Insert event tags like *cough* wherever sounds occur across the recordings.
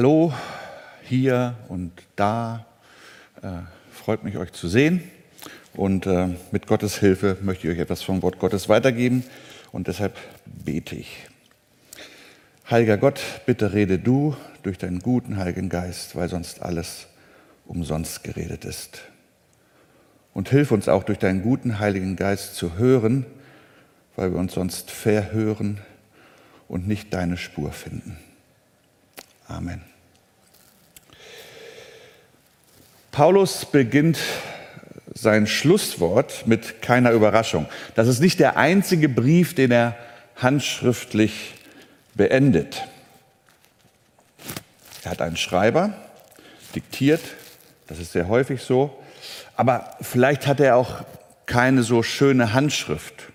Hallo, hier und da. Äh, freut mich, euch zu sehen. Und äh, mit Gottes Hilfe möchte ich euch etwas vom Wort Gottes weitergeben. Und deshalb bete ich. Heiliger Gott, bitte rede du durch deinen guten Heiligen Geist, weil sonst alles umsonst geredet ist. Und hilf uns auch durch deinen guten Heiligen Geist zu hören, weil wir uns sonst verhören und nicht deine Spur finden. Amen. Paulus beginnt sein Schlusswort mit keiner Überraschung. Das ist nicht der einzige Brief, den er handschriftlich beendet. Er hat einen Schreiber, diktiert, das ist sehr häufig so, aber vielleicht hat er auch keine so schöne Handschrift,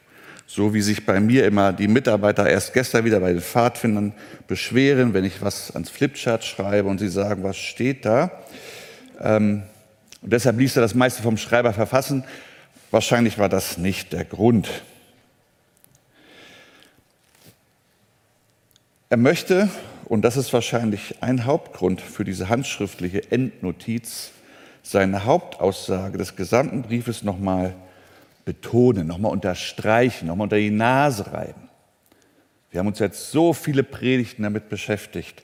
so wie sich bei mir immer die Mitarbeiter erst gestern wieder bei den Pfadfindern beschweren, wenn ich was ans Flipchart schreibe und sie sagen, was steht da. Ähm, und deshalb ließ er das meiste vom Schreiber verfassen. Wahrscheinlich war das nicht der Grund. Er möchte, und das ist wahrscheinlich ein Hauptgrund für diese handschriftliche Endnotiz, seine Hauptaussage des gesamten Briefes nochmal betonen, nochmal unterstreichen, nochmal unter die Nase reiben. Wir haben uns jetzt so viele Predigten damit beschäftigt.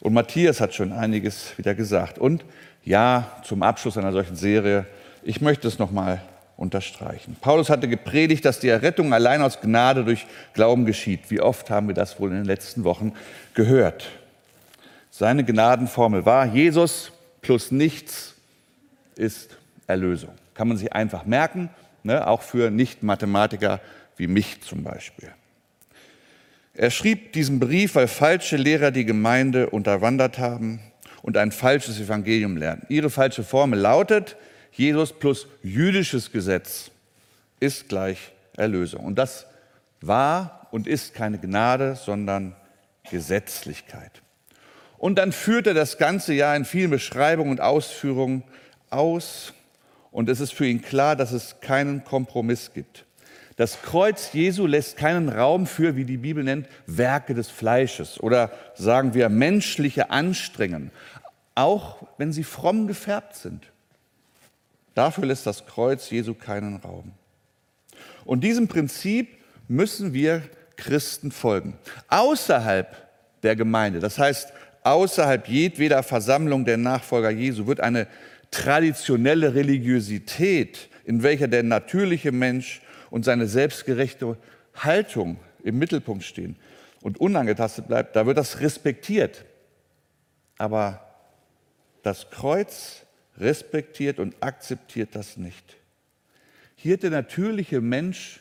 Und Matthias hat schon einiges wieder gesagt. Und ja, zum Abschluss einer solchen Serie, ich möchte es nochmal unterstreichen. Paulus hatte gepredigt, dass die Errettung allein aus Gnade durch Glauben geschieht. Wie oft haben wir das wohl in den letzten Wochen gehört? Seine Gnadenformel war, Jesus plus nichts ist Erlösung. Kann man sich einfach merken, ne? auch für Nicht-Mathematiker wie mich zum Beispiel. Er schrieb diesen Brief, weil falsche Lehrer die Gemeinde unterwandert haben und ein falsches Evangelium lernen. Ihre falsche Formel lautet, Jesus plus jüdisches Gesetz ist gleich Erlösung. Und das war und ist keine Gnade, sondern Gesetzlichkeit. Und dann führt er das ganze Jahr in vielen Beschreibungen und Ausführungen aus. Und es ist für ihn klar, dass es keinen Kompromiss gibt. Das Kreuz Jesu lässt keinen Raum für, wie die Bibel nennt, Werke des Fleisches oder sagen wir menschliche Anstrengungen, auch wenn sie fromm gefärbt sind. Dafür lässt das Kreuz Jesu keinen Raum. Und diesem Prinzip müssen wir Christen folgen. Außerhalb der Gemeinde, das heißt außerhalb jedweder Versammlung der Nachfolger Jesu, wird eine traditionelle Religiosität, in welcher der natürliche Mensch und seine selbstgerechte Haltung im Mittelpunkt stehen und unangetastet bleibt, da wird das respektiert. Aber das Kreuz respektiert und akzeptiert das nicht. Hier hat der natürliche Mensch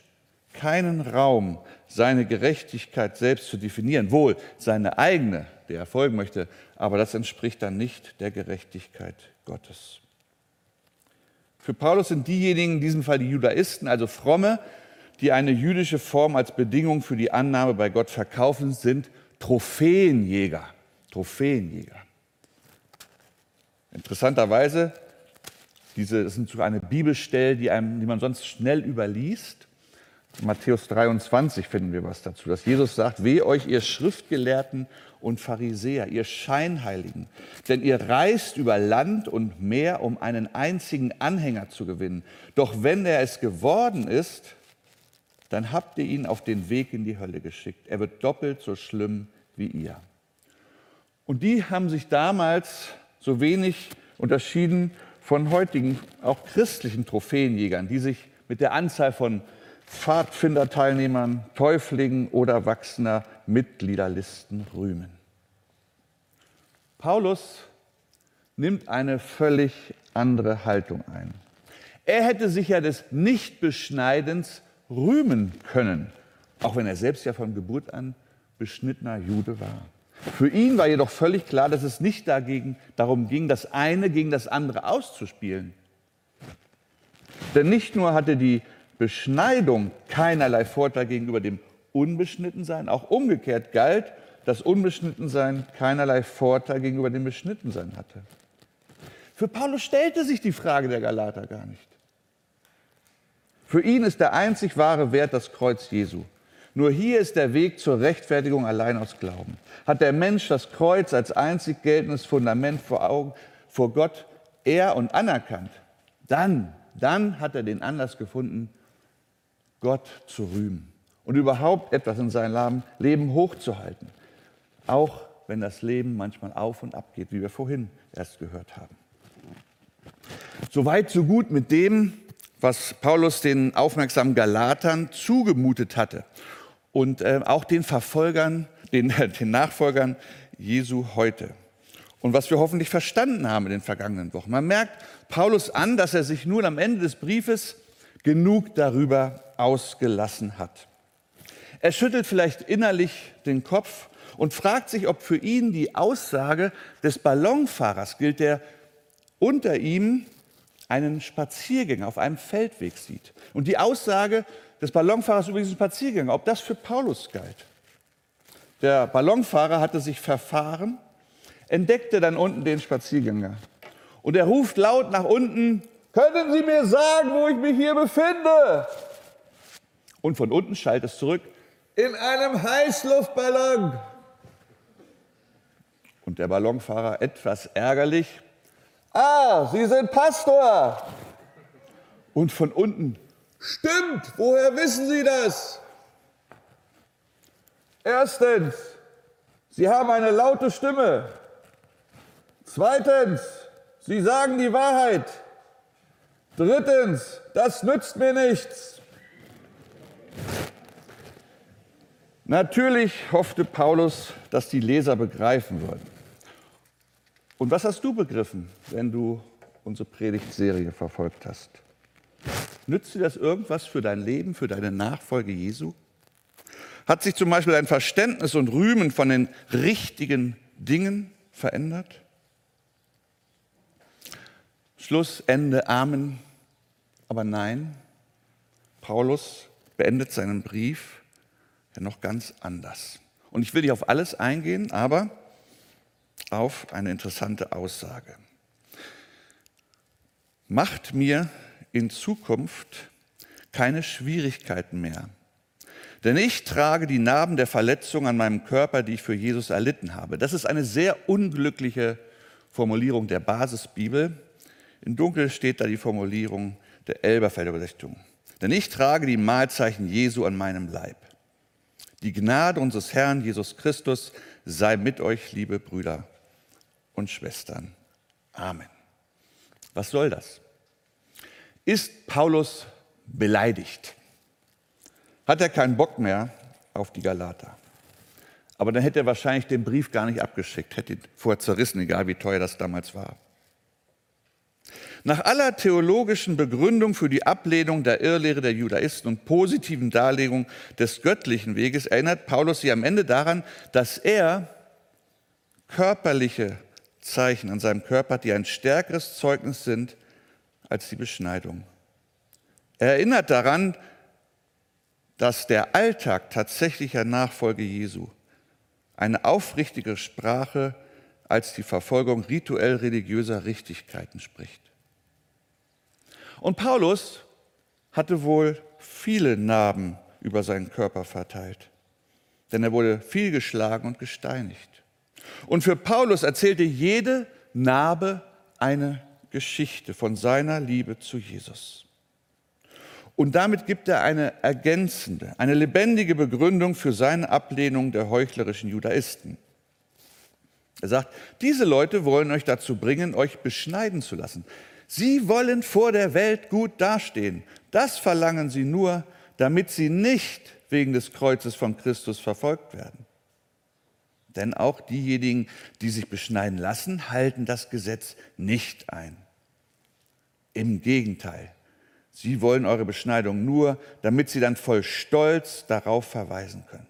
keinen Raum, seine Gerechtigkeit selbst zu definieren, wohl seine eigene, der er folgen möchte, aber das entspricht dann nicht der Gerechtigkeit Gottes. Für Paulus sind diejenigen, in diesem Fall die Judaisten, also Fromme, die eine jüdische Form als Bedingung für die Annahme bei Gott verkaufen, sind Trophäenjäger. Trophäenjäger. Interessanterweise, diese sind sogar eine Bibelstelle, die, einem, die man sonst schnell überliest. Matthäus 23 finden wir was dazu, dass Jesus sagt, weh euch ihr Schriftgelehrten und Pharisäer, ihr Scheinheiligen, denn ihr reist über Land und Meer, um einen einzigen Anhänger zu gewinnen. Doch wenn er es geworden ist, dann habt ihr ihn auf den Weg in die Hölle geschickt. Er wird doppelt so schlimm wie ihr. Und die haben sich damals so wenig unterschieden von heutigen, auch christlichen Trophäenjägern, die sich mit der Anzahl von Pfadfinderteilnehmern, Täuflingen oder wachsender Mitgliederlisten rühmen. Paulus nimmt eine völlig andere Haltung ein. Er hätte sich ja des Nichtbeschneidens rühmen können, auch wenn er selbst ja von Geburt an beschnittener Jude war. Für ihn war jedoch völlig klar, dass es nicht dagegen, darum ging, das eine gegen das andere auszuspielen. Denn nicht nur hatte die Beschneidung keinerlei Vorteil gegenüber dem Unbeschnittensein, auch umgekehrt galt, dass Unbeschnittensein keinerlei Vorteil gegenüber dem Beschnittensein hatte. Für Paulus stellte sich die Frage der Galater gar nicht. Für ihn ist der einzig wahre Wert das Kreuz Jesu. Nur hier ist der Weg zur Rechtfertigung allein aus Glauben. Hat der Mensch das Kreuz als einzig geltendes Fundament vor Augen, vor Gott er und anerkannt, dann, dann hat er den Anlass gefunden, Gott zu rühmen und überhaupt etwas in seinem Leben hochzuhalten. Auch wenn das Leben manchmal auf und ab geht, wie wir vorhin erst gehört haben. Soweit, so gut mit dem, was Paulus den aufmerksamen Galatern zugemutet hatte und äh, auch den Verfolgern, den, *laughs* den Nachfolgern Jesu heute. Und was wir hoffentlich verstanden haben in den vergangenen Wochen. Man merkt Paulus an, dass er sich nun am Ende des Briefes genug darüber ausgelassen hat. Er schüttelt vielleicht innerlich den Kopf und fragt sich, ob für ihn die Aussage des Ballonfahrers gilt, der unter ihm einen Spaziergänger auf einem Feldweg sieht. Und die Aussage des Ballonfahrers über diesen Spaziergänger, ob das für Paulus galt. Der Ballonfahrer hatte sich verfahren, entdeckte dann unten den Spaziergänger. Und er ruft laut nach unten, können Sie mir sagen, wo ich mich hier befinde? Und von unten schallt es zurück, in einem Heißluftballon. Und der Ballonfahrer etwas ärgerlich, ah, Sie sind Pastor. Und von unten, stimmt, woher wissen Sie das? Erstens, Sie haben eine laute Stimme. Zweitens, Sie sagen die Wahrheit. Drittens, das nützt mir nichts. Natürlich hoffte Paulus, dass die Leser begreifen würden. Und was hast du begriffen, wenn du unsere Predigtserie verfolgt hast? Nützt dir das irgendwas für dein Leben, für deine Nachfolge Jesu? Hat sich zum Beispiel dein Verständnis und Rühmen von den richtigen Dingen verändert? Schluss, Ende, Amen. Aber nein, Paulus beendet seinen Brief ja noch ganz anders. Und ich will nicht auf alles eingehen, aber auf eine interessante Aussage. Macht mir in Zukunft keine Schwierigkeiten mehr, denn ich trage die Narben der Verletzung an meinem Körper, die ich für Jesus erlitten habe. Das ist eine sehr unglückliche Formulierung der Basisbibel. In Dunkel steht da die Formulierung der Elberfelder Übersetzung. Denn ich trage die Mahlzeichen Jesu an meinem Leib. Die Gnade unseres Herrn Jesus Christus sei mit euch, liebe Brüder und Schwestern. Amen. Was soll das? Ist Paulus beleidigt? Hat er keinen Bock mehr auf die Galater? Aber dann hätte er wahrscheinlich den Brief gar nicht abgeschickt, hätte ihn vorher zerrissen, egal wie teuer das damals war. Nach aller theologischen Begründung für die Ablehnung der Irrlehre der Judaisten und positiven Darlegung des göttlichen Weges erinnert Paulus sie am Ende daran, dass er körperliche Zeichen an seinem Körper die ein stärkeres Zeugnis sind als die Beschneidung. Er erinnert daran, dass der Alltag tatsächlicher Nachfolge Jesu eine aufrichtige Sprache als die Verfolgung rituell religiöser Richtigkeiten spricht. Und Paulus hatte wohl viele Narben über seinen Körper verteilt, denn er wurde viel geschlagen und gesteinigt. Und für Paulus erzählte jede Narbe eine Geschichte von seiner Liebe zu Jesus. Und damit gibt er eine ergänzende, eine lebendige Begründung für seine Ablehnung der heuchlerischen Judaisten. Er sagt, diese Leute wollen euch dazu bringen, euch beschneiden zu lassen. Sie wollen vor der Welt gut dastehen. Das verlangen sie nur, damit sie nicht wegen des Kreuzes von Christus verfolgt werden. Denn auch diejenigen, die sich beschneiden lassen, halten das Gesetz nicht ein. Im Gegenteil, sie wollen eure Beschneidung nur, damit sie dann voll Stolz darauf verweisen können.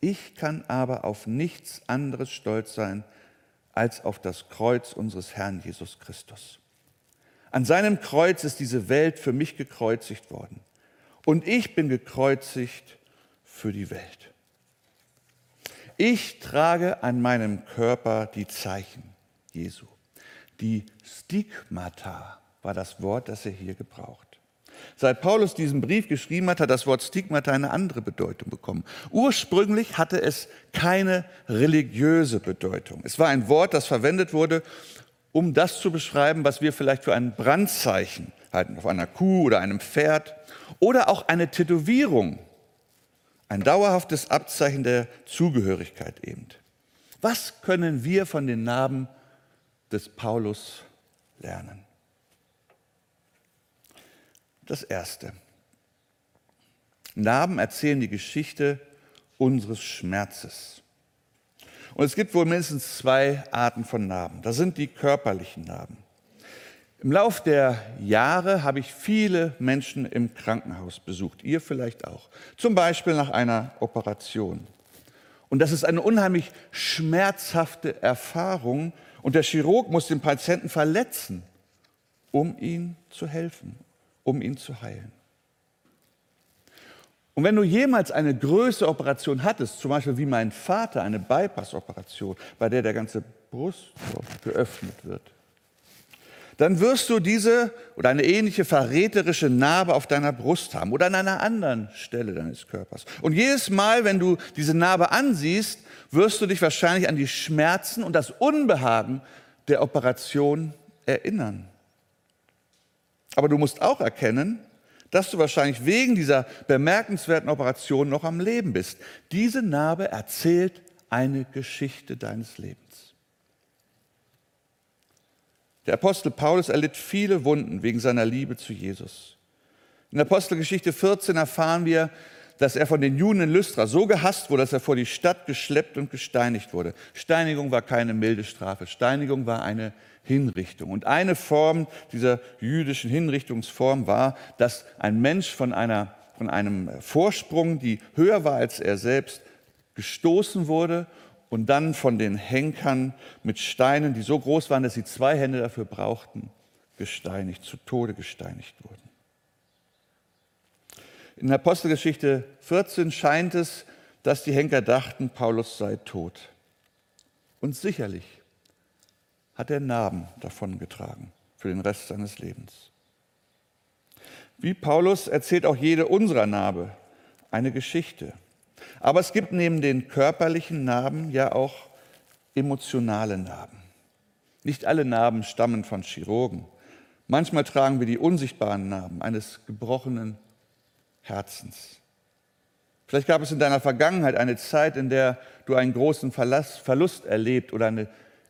Ich kann aber auf nichts anderes stolz sein als auf das Kreuz unseres Herrn Jesus Christus. An seinem Kreuz ist diese Welt für mich gekreuzigt worden. Und ich bin gekreuzigt für die Welt. Ich trage an meinem Körper die Zeichen Jesu. Die Stigmata war das Wort, das er hier gebraucht. Seit Paulus diesen Brief geschrieben hat, hat das Wort Stigmata eine andere Bedeutung bekommen. Ursprünglich hatte es keine religiöse Bedeutung. Es war ein Wort, das verwendet wurde, um das zu beschreiben, was wir vielleicht für ein Brandzeichen halten, auf einer Kuh oder einem Pferd oder auch eine Tätowierung, ein dauerhaftes Abzeichen der Zugehörigkeit eben. Was können wir von den Narben des Paulus lernen? Das Erste. Narben erzählen die Geschichte unseres Schmerzes. Und es gibt wohl mindestens zwei Arten von Narben. Das sind die körperlichen Narben. Im Lauf der Jahre habe ich viele Menschen im Krankenhaus besucht, ihr vielleicht auch, zum Beispiel nach einer Operation. Und das ist eine unheimlich schmerzhafte Erfahrung und der Chirurg muss den Patienten verletzen, um ihm zu helfen, um ihn zu heilen. Und wenn du jemals eine größere Operation hattest, zum Beispiel wie mein Vater, eine Bypass-Operation, bei der der ganze Brustkorb geöffnet wird, dann wirst du diese oder eine ähnliche verräterische Narbe auf deiner Brust haben oder an einer anderen Stelle deines Körpers. Und jedes Mal, wenn du diese Narbe ansiehst, wirst du dich wahrscheinlich an die Schmerzen und das Unbehagen der Operation erinnern. Aber du musst auch erkennen, dass du wahrscheinlich wegen dieser bemerkenswerten Operation noch am Leben bist. Diese Narbe erzählt eine Geschichte deines Lebens. Der Apostel Paulus erlitt viele Wunden wegen seiner Liebe zu Jesus. In Apostelgeschichte 14 erfahren wir, dass er von den Juden in Lystra so gehasst wurde, dass er vor die Stadt geschleppt und gesteinigt wurde. Steinigung war keine milde Strafe, Steinigung war eine Hinrichtung. Und eine Form dieser jüdischen Hinrichtungsform war, dass ein Mensch von, einer, von einem Vorsprung, die höher war als er selbst, gestoßen wurde und dann von den Henkern mit Steinen, die so groß waren, dass sie zwei Hände dafür brauchten, gesteinigt, zu Tode gesteinigt wurden. In Apostelgeschichte 14 scheint es, dass die Henker dachten, Paulus sei tot. Und sicherlich hat er Narben davon getragen für den Rest seines Lebens. Wie Paulus erzählt auch jede unserer Narbe eine Geschichte. Aber es gibt neben den körperlichen Narben ja auch emotionale Narben. Nicht alle Narben stammen von Chirurgen. Manchmal tragen wir die unsichtbaren Narben eines gebrochenen Herzens. Vielleicht gab es in deiner Vergangenheit eine Zeit, in der du einen großen Verlust erlebt oder eine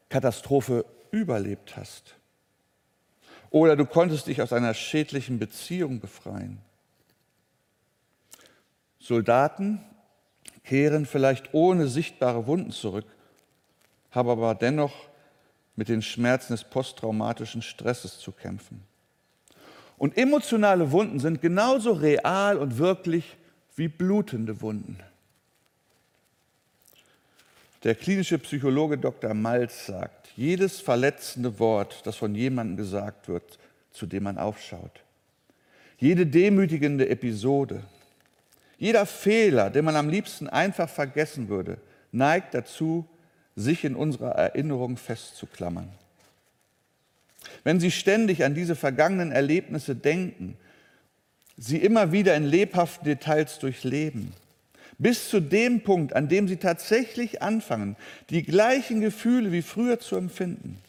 Katastrophe überlebt hast. Oder du konntest dich aus einer schädlichen Beziehung befreien. Soldaten kehren vielleicht ohne sichtbare Wunden zurück, haben aber dennoch mit den Schmerzen des posttraumatischen Stresses zu kämpfen. Und emotionale Wunden sind genauso real und wirklich wie blutende Wunden. Der klinische Psychologe Dr. Malz sagt, jedes verletzende Wort, das von jemandem gesagt wird, zu dem man aufschaut, jede demütigende Episode, jeder Fehler, den man am liebsten einfach vergessen würde, neigt dazu, sich in unserer Erinnerung festzuklammern. Wenn Sie ständig an diese vergangenen Erlebnisse denken, sie immer wieder in lebhaften Details durchleben, bis zu dem Punkt, an dem Sie tatsächlich anfangen, die gleichen Gefühle wie früher zu empfinden,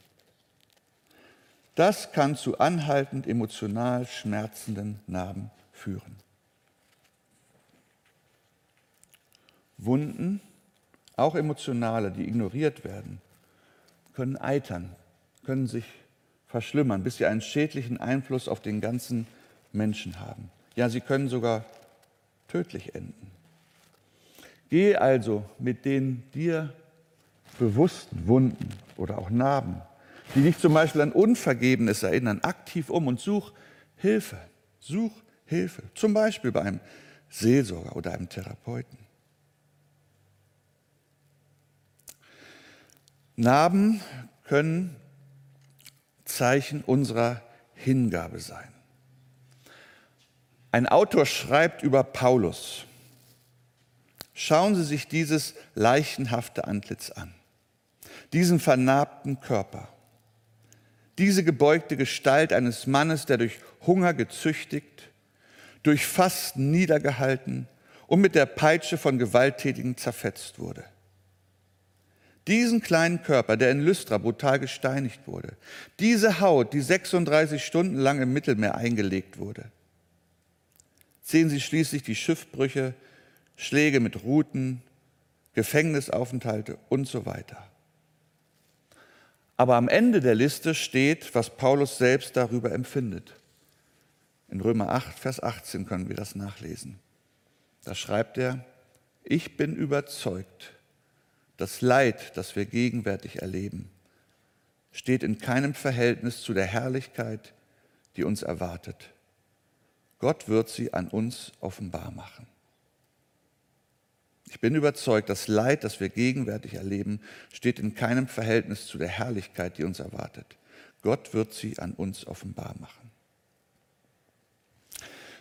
das kann zu anhaltend emotional schmerzenden Narben führen. Wunden, auch emotionale, die ignoriert werden, können eitern, können sich verschlimmern, bis sie einen schädlichen Einfluss auf den ganzen Menschen haben. Ja, sie können sogar tödlich enden. Geh also mit den dir bewussten Wunden oder auch Narben, die dich zum Beispiel an Unvergebenes erinnern, aktiv um und such Hilfe. Such Hilfe, zum Beispiel bei einem Seelsorger oder einem Therapeuten. Narben können Zeichen unserer Hingabe sein. Ein Autor schreibt über Paulus. Schauen Sie sich dieses leichenhafte Antlitz an, diesen vernarbten Körper, diese gebeugte Gestalt eines Mannes, der durch Hunger gezüchtigt, durch Fasten niedergehalten und mit der Peitsche von Gewalttätigen zerfetzt wurde. Diesen kleinen Körper, der in Lystra brutal gesteinigt wurde, diese Haut, die 36 Stunden lang im Mittelmeer eingelegt wurde, sehen Sie schließlich die Schiffbrüche, Schläge mit Ruten, Gefängnisaufenthalte und so weiter. Aber am Ende der Liste steht, was Paulus selbst darüber empfindet. In Römer 8, Vers 18 können wir das nachlesen. Da schreibt er, ich bin überzeugt, das Leid, das wir gegenwärtig erleben, steht in keinem Verhältnis zu der Herrlichkeit, die uns erwartet. Gott wird sie an uns offenbar machen. Ich bin überzeugt, das Leid, das wir gegenwärtig erleben, steht in keinem Verhältnis zu der Herrlichkeit, die uns erwartet. Gott wird sie an uns offenbar machen.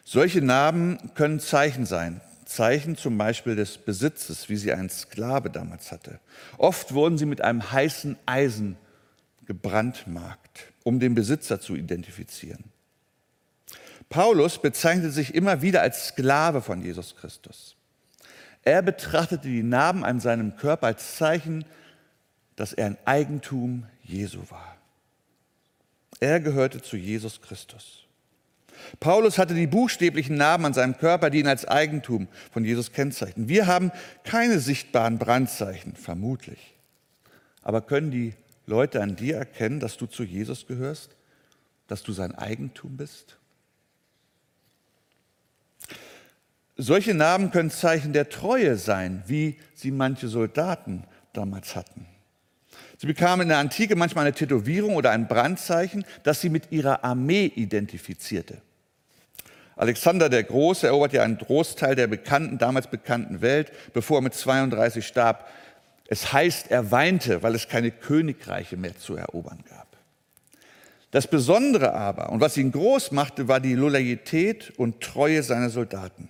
Solche Narben können Zeichen sein. Zeichen zum Beispiel des Besitzes, wie sie ein Sklave damals hatte. Oft wurden sie mit einem heißen Eisen gebrandmarkt, um den Besitzer zu identifizieren. Paulus bezeichnete sich immer wieder als Sklave von Jesus Christus. Er betrachtete die Narben an seinem Körper als Zeichen, dass er ein Eigentum Jesu war. Er gehörte zu Jesus Christus. Paulus hatte die buchstäblichen Narben an seinem Körper, die ihn als Eigentum von Jesus kennzeichnen. Wir haben keine sichtbaren Brandzeichen, vermutlich. Aber können die Leute an dir erkennen, dass du zu Jesus gehörst, dass du sein Eigentum bist? Solche Narben können Zeichen der Treue sein, wie sie manche Soldaten damals hatten. Sie bekamen in der Antike manchmal eine Tätowierung oder ein Brandzeichen, das sie mit ihrer Armee identifizierte. Alexander der Große erobert ja einen Großteil der bekannten, damals bekannten Welt, bevor er mit 32 starb. Es heißt, er weinte, weil es keine Königreiche mehr zu erobern gab. Das Besondere aber und was ihn groß machte, war die Loyalität und Treue seiner Soldaten.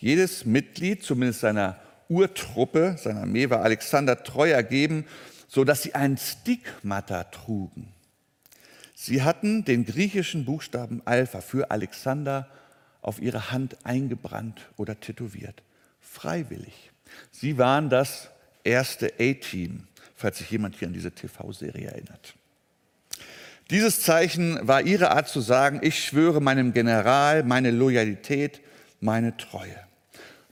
Jedes Mitglied, zumindest seiner Urtruppe, seiner Armee, war Alexander treu ergeben, sodass sie ein Stigmata trugen. Sie hatten den griechischen Buchstaben Alpha für Alexander auf ihre Hand eingebrannt oder tätowiert. Freiwillig. Sie waren das erste A-Team, falls sich jemand hier an diese TV-Serie erinnert. Dieses Zeichen war ihre Art zu sagen, ich schwöre meinem General meine Loyalität, meine Treue.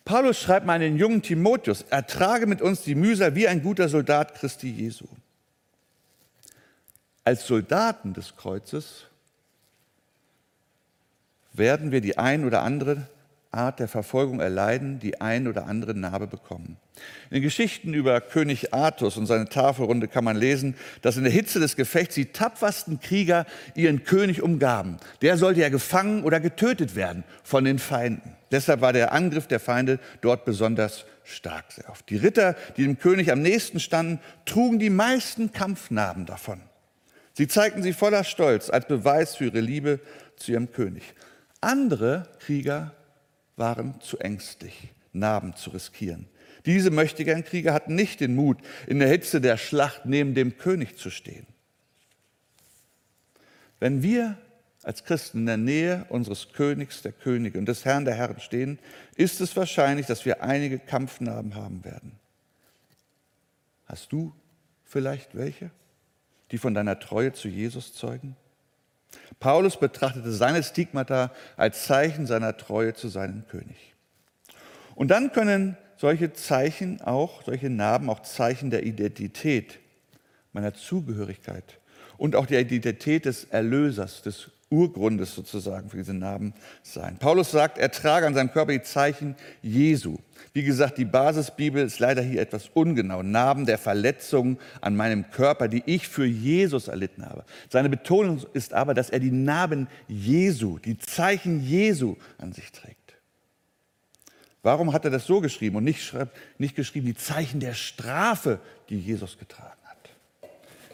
Paulus schreibt meinen jungen Timotheus, ertrage mit uns die Mühsal wie ein guter Soldat Christi Jesu. Als Soldaten des Kreuzes werden wir die ein oder andere Art der Verfolgung erleiden, die ein oder andere Narbe bekommen. In den Geschichten über König Artus und seine Tafelrunde kann man lesen, dass in der Hitze des Gefechts die tapfersten Krieger ihren König umgaben. Der sollte ja gefangen oder getötet werden von den Feinden. Deshalb war der Angriff der Feinde dort besonders stark sehr oft. Die Ritter, die dem König am nächsten standen, trugen die meisten Kampfnarben davon. Sie zeigten sie voller Stolz als Beweis für ihre Liebe zu ihrem König. Andere Krieger waren zu ängstlich, Narben zu riskieren. Diese mächtigen Krieger hatten nicht den Mut, in der Hitze der Schlacht neben dem König zu stehen. Wenn wir als Christen in der Nähe unseres Königs, der Könige und des Herrn der Herren stehen, ist es wahrscheinlich, dass wir einige Kampfnarben haben werden. Hast du vielleicht welche, die von deiner Treue zu Jesus zeugen? Paulus betrachtete seine Stigmata als Zeichen seiner Treue zu seinem König. Und dann können solche Zeichen auch, solche Narben auch Zeichen der Identität, meiner Zugehörigkeit und auch der Identität des Erlösers, des Urgrundes sozusagen für diese Narben sein. Paulus sagt, er trage an seinem Körper die Zeichen Jesu. Wie gesagt, die Basisbibel ist leider hier etwas ungenau. Narben der Verletzungen an meinem Körper, die ich für Jesus erlitten habe. Seine Betonung ist aber, dass er die Narben Jesu, die Zeichen Jesu an sich trägt. Warum hat er das so geschrieben und nicht, nicht geschrieben die Zeichen der Strafe, die Jesus getragen hat?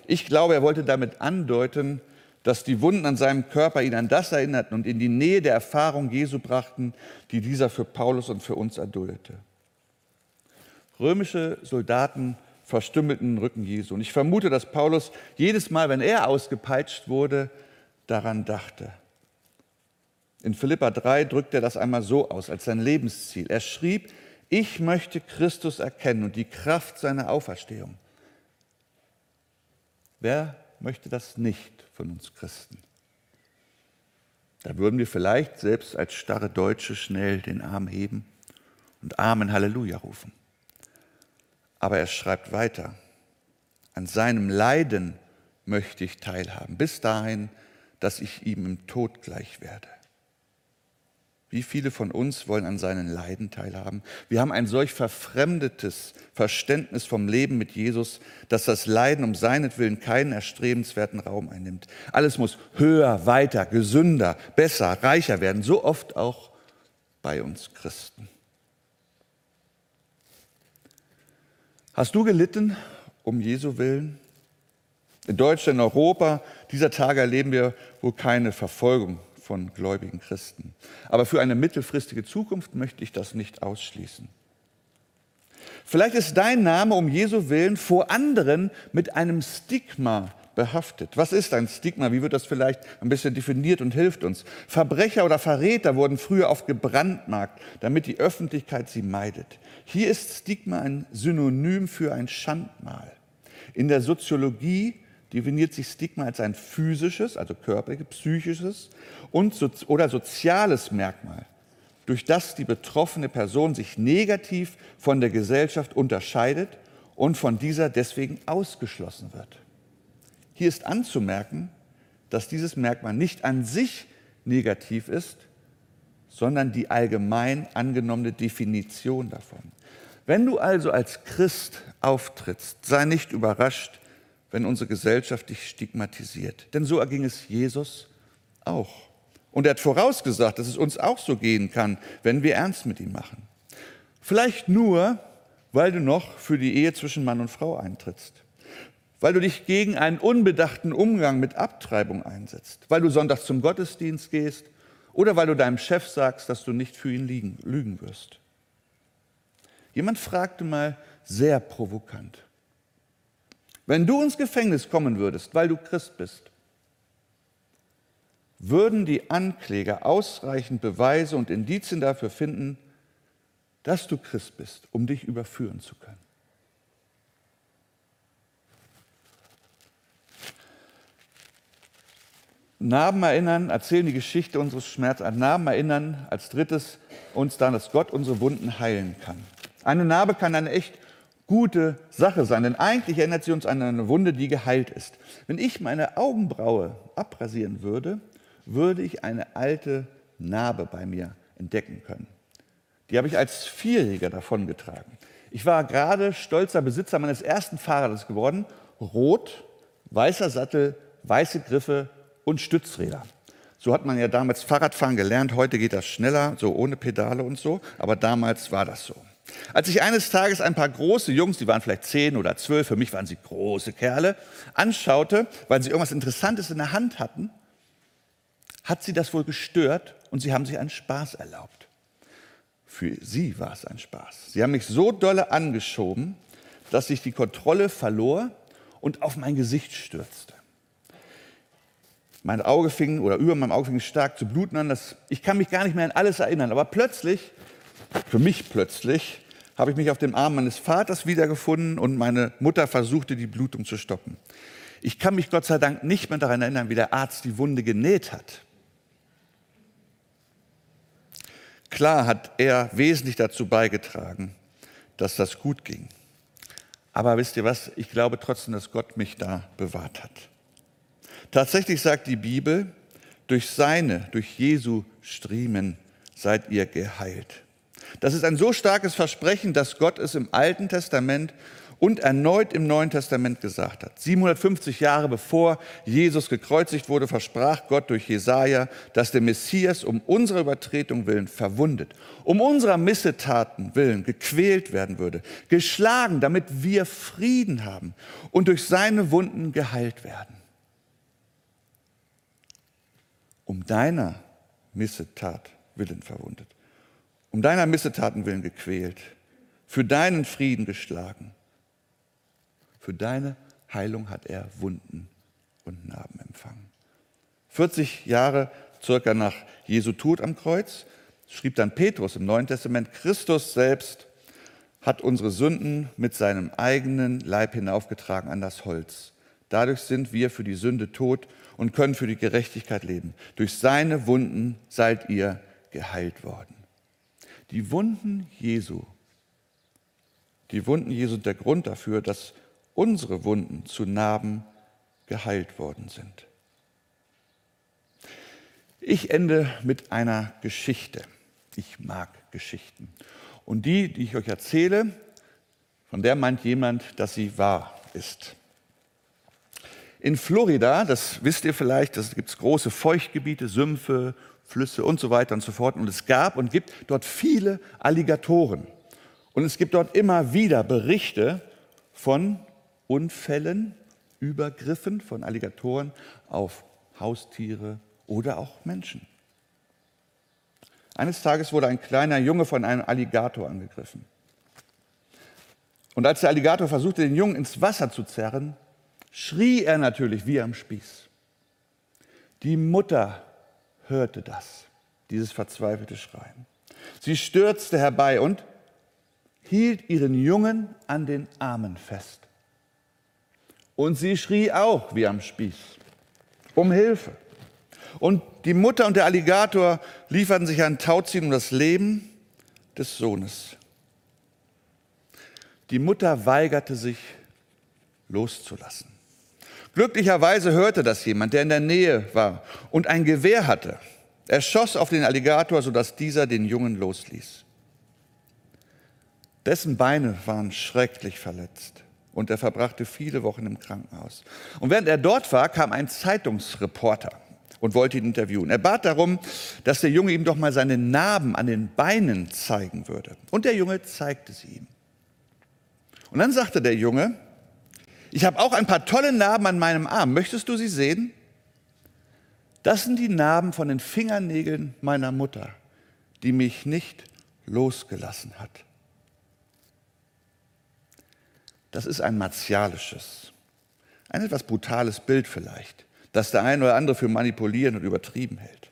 Ich glaube, er wollte damit andeuten, dass die Wunden an seinem Körper ihn an das erinnerten und in die Nähe der Erfahrung Jesu brachten, die dieser für Paulus und für uns erduldete. Römische Soldaten verstümmelten den Rücken Jesu. Und ich vermute, dass Paulus jedes Mal, wenn er ausgepeitscht wurde, daran dachte. In Philippa 3 drückt er das einmal so aus als sein Lebensziel. Er schrieb, ich möchte Christus erkennen und die Kraft seiner Auferstehung. Wer möchte das nicht von uns Christen? Da würden wir vielleicht selbst als starre Deutsche schnell den Arm heben und Amen Halleluja rufen. Aber er schreibt weiter, an seinem Leiden möchte ich teilhaben, bis dahin, dass ich ihm im Tod gleich werde. Wie viele von uns wollen an seinen Leiden teilhaben? Wir haben ein solch verfremdetes Verständnis vom Leben mit Jesus, dass das Leiden um seinetwillen keinen erstrebenswerten Raum einnimmt. Alles muss höher, weiter, gesünder, besser, reicher werden. So oft auch bei uns Christen. Hast du gelitten um Jesu willen? In Deutschland, in Europa dieser Tage erleben wir wohl keine Verfolgung von gläubigen Christen. Aber für eine mittelfristige Zukunft möchte ich das nicht ausschließen. Vielleicht ist dein Name um Jesu Willen vor anderen mit einem Stigma behaftet. Was ist ein Stigma? Wie wird das vielleicht ein bisschen definiert und hilft uns? Verbrecher oder Verräter wurden früher oft gebrandmarkt, damit die Öffentlichkeit sie meidet. Hier ist Stigma ein Synonym für ein Schandmal. In der Soziologie definiert sich Stigma als ein physisches, also körperliches, psychisches und so, oder soziales Merkmal, durch das die betroffene Person sich negativ von der Gesellschaft unterscheidet und von dieser deswegen ausgeschlossen wird. Hier ist anzumerken, dass dieses Merkmal nicht an sich negativ ist, sondern die allgemein angenommene Definition davon. Wenn du also als Christ auftrittst, sei nicht überrascht, wenn unsere Gesellschaft dich stigmatisiert. Denn so erging es Jesus auch. Und er hat vorausgesagt, dass es uns auch so gehen kann, wenn wir ernst mit ihm machen. Vielleicht nur, weil du noch für die Ehe zwischen Mann und Frau eintrittst. Weil du dich gegen einen unbedachten Umgang mit Abtreibung einsetzt. Weil du sonntags zum Gottesdienst gehst. Oder weil du deinem Chef sagst, dass du nicht für ihn liegen, lügen wirst. Jemand fragte mal sehr provokant, wenn du ins Gefängnis kommen würdest, weil du Christ bist, würden die Ankläger ausreichend Beweise und Indizien dafür finden, dass du Christ bist, um dich überführen zu können. Narben erinnern, erzählen die Geschichte unseres Schmerzes. An Narben erinnern als drittes uns daran, dass Gott unsere Wunden heilen kann. Eine Narbe kann eine echt gute Sache sein, denn eigentlich erinnert sie uns an eine Wunde, die geheilt ist. Wenn ich meine Augenbraue abrasieren würde, würde ich eine alte Narbe bei mir entdecken können. Die habe ich als Vierjähriger davongetragen. Ich war gerade stolzer Besitzer meines ersten Fahrrades geworden. Rot, weißer Sattel, weiße Griffe und Stützräder. So hat man ja damals Fahrradfahren gelernt. Heute geht das schneller, so ohne Pedale und so. Aber damals war das so. Als ich eines Tages ein paar große Jungs, die waren vielleicht zehn oder zwölf, für mich waren sie große Kerle, anschaute, weil sie irgendwas Interessantes in der Hand hatten, hat sie das wohl gestört und sie haben sich einen Spaß erlaubt. Für sie war es ein Spaß. Sie haben mich so dolle angeschoben, dass ich die Kontrolle verlor und auf mein Gesicht stürzte. Mein Auge fing oder über meinem Auge fing stark zu bluten an. Das, ich kann mich gar nicht mehr an alles erinnern, aber plötzlich für mich plötzlich, habe ich mich auf dem Arm meines Vaters wiedergefunden und meine Mutter versuchte, die Blutung zu stoppen. Ich kann mich Gott sei Dank nicht mehr daran erinnern, wie der Arzt die Wunde genäht hat. Klar hat er wesentlich dazu beigetragen, dass das gut ging. Aber wisst ihr was? Ich glaube trotzdem, dass Gott mich da bewahrt hat. Tatsächlich sagt die Bibel, durch seine, durch Jesu Striemen seid ihr geheilt. Das ist ein so starkes Versprechen, dass Gott es im Alten Testament und erneut im Neuen Testament gesagt hat. 750 Jahre bevor Jesus gekreuzigt wurde, versprach Gott durch Jesaja, dass der Messias um unserer Übertretung willen verwundet, um unserer Missetaten willen gequält werden würde, geschlagen, damit wir Frieden haben und durch seine Wunden geheilt werden. Um deiner Missetat willen verwundet um deiner Missetaten willen gequält, für deinen Frieden geschlagen. Für deine Heilung hat er Wunden und Narben empfangen. 40 Jahre circa nach Jesu Tod am Kreuz, schrieb dann Petrus im Neuen Testament, Christus selbst hat unsere Sünden mit seinem eigenen Leib hinaufgetragen an das Holz. Dadurch sind wir für die Sünde tot und können für die Gerechtigkeit leben. Durch seine Wunden seid ihr geheilt worden. Die Wunden Jesu, die Wunden Jesu sind der Grund dafür, dass unsere Wunden zu Narben geheilt worden sind. Ich ende mit einer Geschichte. Ich mag Geschichten. Und die, die ich euch erzähle, von der meint jemand, dass sie wahr ist. In Florida, das wisst ihr vielleicht, da gibt es große Feuchtgebiete, Sümpfe, Flüsse und so weiter und so fort. Und es gab und gibt dort viele Alligatoren. Und es gibt dort immer wieder Berichte von Unfällen, Übergriffen von Alligatoren auf Haustiere oder auch Menschen. Eines Tages wurde ein kleiner Junge von einem Alligator angegriffen. Und als der Alligator versuchte, den Jungen ins Wasser zu zerren, schrie er natürlich wie am Spieß. Die Mutter hörte das, dieses verzweifelte Schreien. Sie stürzte herbei und hielt ihren Jungen an den Armen fest. Und sie schrie auch wie am Spieß um Hilfe. Und die Mutter und der Alligator lieferten sich ein Tauziehen um das Leben des Sohnes. Die Mutter weigerte sich loszulassen. Glücklicherweise hörte das jemand, der in der Nähe war und ein Gewehr hatte. Er schoss auf den Alligator, sodass dieser den Jungen losließ. Dessen Beine waren schrecklich verletzt und er verbrachte viele Wochen im Krankenhaus. Und während er dort war, kam ein Zeitungsreporter und wollte ihn interviewen. Er bat darum, dass der Junge ihm doch mal seine Narben an den Beinen zeigen würde. Und der Junge zeigte sie ihm. Und dann sagte der Junge, ich habe auch ein paar tolle Narben an meinem Arm. Möchtest du sie sehen? Das sind die Narben von den Fingernägeln meiner Mutter, die mich nicht losgelassen hat. Das ist ein martialisches, ein etwas brutales Bild vielleicht das der eine oder andere für manipulieren und übertrieben hält.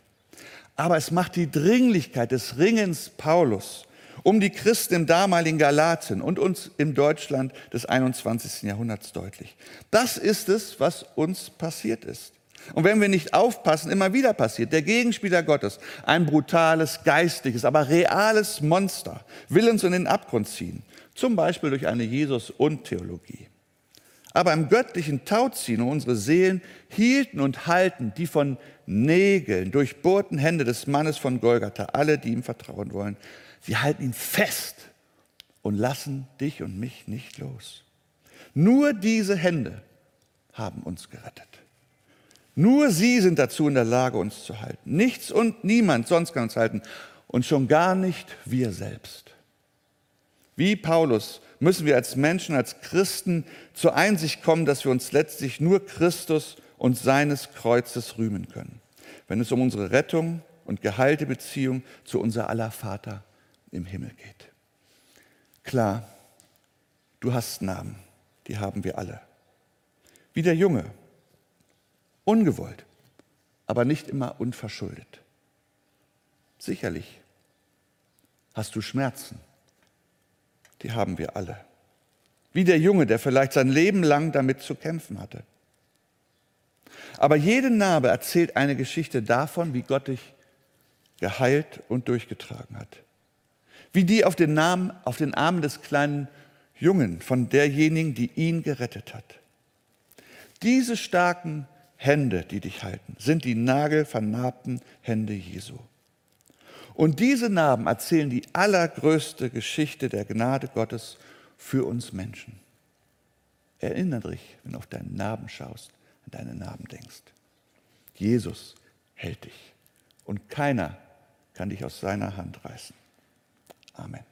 Aber es macht die Dringlichkeit des Ringens Paulus um die Christen im damaligen Galatien und uns im Deutschland des 21. Jahrhunderts deutlich. Das ist es, was uns passiert ist. Und wenn wir nicht aufpassen, immer wieder passiert. Der Gegenspieler Gottes, ein brutales, geistliches, aber reales Monster, will uns in den Abgrund ziehen. Zum Beispiel durch eine Jesus-und-Theologie. Aber im göttlichen Tauziehen unsere Seelen hielten und halten die von Nägeln durchbohrten Hände des Mannes von Golgatha, alle, die ihm vertrauen wollen. Sie halten ihn fest und lassen dich und mich nicht los. Nur diese Hände haben uns gerettet. Nur sie sind dazu in der Lage, uns zu halten. Nichts und niemand sonst kann uns halten. Und schon gar nicht wir selbst. Wie Paulus müssen wir als Menschen, als Christen zur Einsicht kommen, dass wir uns letztlich nur Christus und seines Kreuzes rühmen können, wenn es um unsere Rettung und geheilte Beziehung zu unser aller Vater im Himmel geht. Klar, du hast Namen, die haben wir alle. Wie der Junge, ungewollt, aber nicht immer unverschuldet. Sicherlich hast du Schmerzen die haben wir alle. Wie der Junge, der vielleicht sein Leben lang damit zu kämpfen hatte. Aber jede Narbe erzählt eine Geschichte davon, wie Gott dich geheilt und durchgetragen hat. Wie die auf den, Namen, auf den Armen des kleinen Jungen von derjenigen, die ihn gerettet hat. Diese starken Hände, die dich halten, sind die nagelvernarbten Hände Jesu. Und diese Narben erzählen die allergrößte Geschichte der Gnade Gottes für uns Menschen. Erinnere dich, wenn du auf deinen Narben schaust, an deine Narben denkst. Jesus hält dich und keiner kann dich aus seiner Hand reißen. Amen.